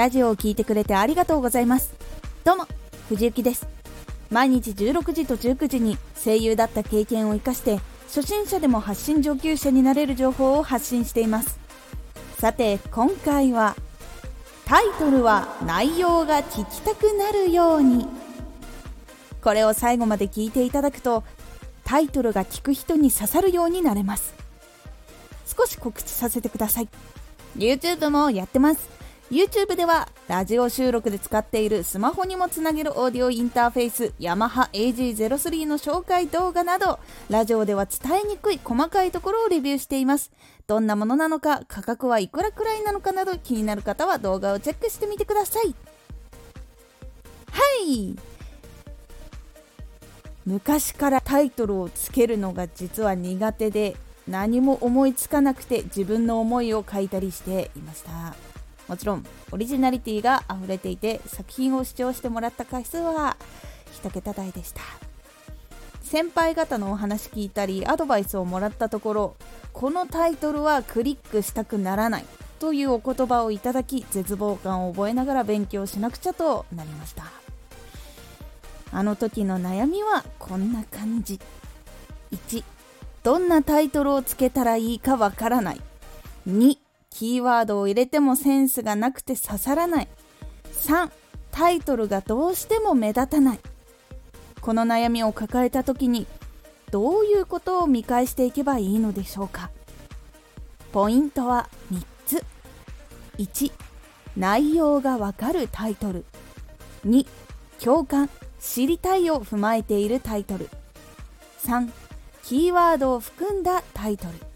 ラジオを聴いてくれてありがとうございます。どうも藤幸です。毎日16時と19時に声優だった経験を生かして初心者でも発信上級者になれる情報を発信しています。さて今回はタイトルは内容が聞きたくなるように。これを最後まで聞いていただくとタイトルが聞く人に刺さるようになれます。少し告知させてください。YouTube もやってます。YouTube ではラジオ収録で使っているスマホにもつなげるオーディオインターフェースヤマハ AG03 の紹介動画などラジオでは伝えにくい細かいところをレビューしています。どんなものなのか価格はいくらくらいなのかなど気になる方は動画をチェックしてみてください。はい。昔からタイトルをつけるのが実は苦手で何も思いつかなくて自分の思いを書いたりしていました。もちろんオリジナリティが溢れていて作品を視聴してもらった回数は1桁台でした。先輩方のお話聞いたりアドバイスをもらったところこのタイトルはクリックしたくならないというお言葉をいただき絶望感を覚えながら勉強しなくちゃとなりました。あの時の悩みはこんな感じ。1どんなタイトルをつけたらいいかわからない。2キーワードを入れてもセンスがなくて刺さらない。3タイトルがどうしても目立たない。この悩みを抱えた時にどういうことを見返していけばいいのでしょうか。ポイントは3つ。1内容がわかるタイトル。2共感知りたいを踏まえているタイトル。3キーワードを含んだタイトル。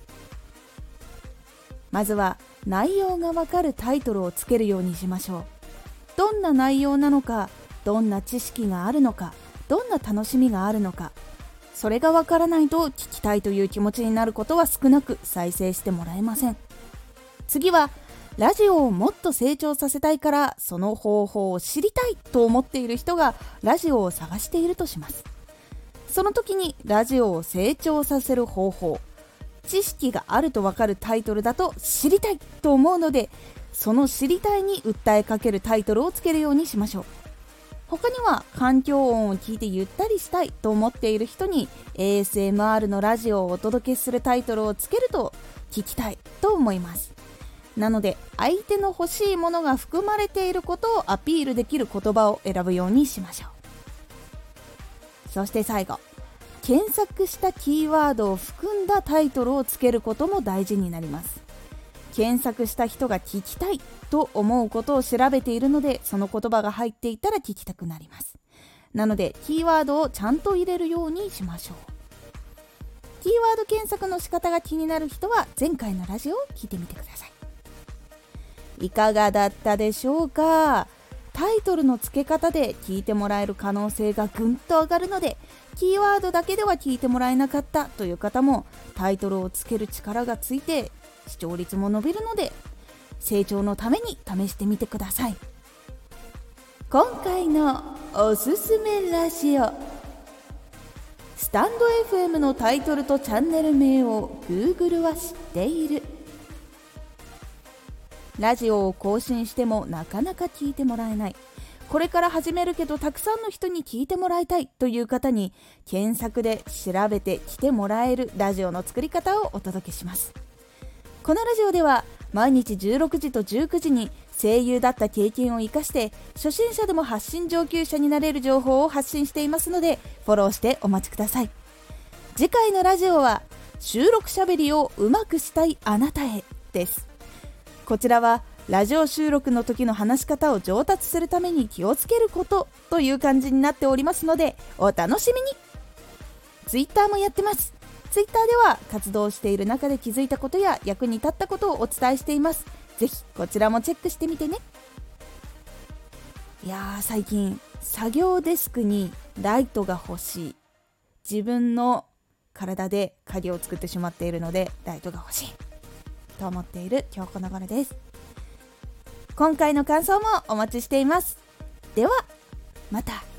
まずは内容がわかるタイトルをつけるようにしましょう。どんな内容なのかどんな知識があるのかどんな楽しみがあるのかそれがわからないと聞きたいという気持ちになることは少なく再生してもらえません。次はラジオをもっと成長させたいからその方法を知りたいと思っている人がラジオを探しているとします。その時にラジオを成長させる方法知識があるとわかるタイトルだと知りたいと思うのでその知りたいに訴えかけるタイトルをつけるようにしましょう。他には環境音を聞いてゆったりしたいと思っている人に ASMR のラジオをお届けするタイトルをつけると聞きたいと思います。なので相手の欲しいものが含まれていることをアピールできる言葉を選ぶようにしましょう。そして最後。検索したキーワードを含んだタイトルをつけることも大事になります。検索した人が聞きたいと思うことを調べているのでその言葉が入っていたら聞きたくなります。なのでキーワードをちゃんと入れるようにしましょう。キーワード検索の仕方が気になる人は前回のラジオを聞いてみてください。いかがだったでしょうか？タイトルの付け方で聞いてもらえる可能性がぐんと上がるのでキーワードだけでは聞いてもらえなかったという方もタイトルをつける力がついて視聴率も伸びるので成長のために試してみてください。今回のおすすめラジオ。スタンド FM のタイトルとチャンネル名を Google は知っている。ラジオを更新してもなかなか聞いてもらえない。これから始めるけどたくさんの人に聞いてもらいたいという方に検索で調べて来てもらえるラジオの作り方をお届けします。このラジオでは毎日16時と19時に声優だった経験を生かして初心者でも発信上級者になれる情報を発信していますのでフォローしてお待ちください。次回のラジオは収録しゃべりをうまくしたいあなたへです。こちらはラジオ収録の時の話し方を上達するために気をつけることという感じになっておりますのでお楽しみに。Twitter もやってます。Twitter では活動している中で気づいたことや役に立ったことをお伝えしています。ぜひこちらもチェックしてみてね。いやー最近作業デスクにライトが欲しい。自分の体で鍵を作ってしまっているのでライトが欲しい。と思っている今日この頃です。今回の感想もお待ちしています。ではまた。